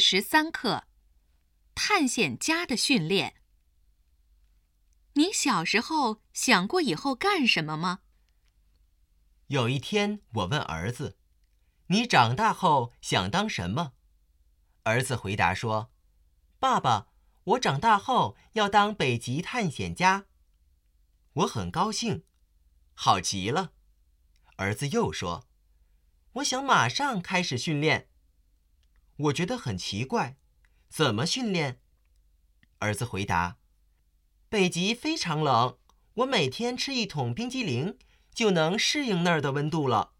十三课：探险家的训练。你小时候想过以后干什么吗？有一天，我问儿子：“你长大后想当什么？”儿子回答说：“爸爸，我长大后要当北极探险家。”我很高兴，好极了。儿子又说：“我想马上开始训练。”我觉得很奇怪，怎么训练？儿子回答：“北极非常冷，我每天吃一桶冰激凌就能适应那儿的温度了。”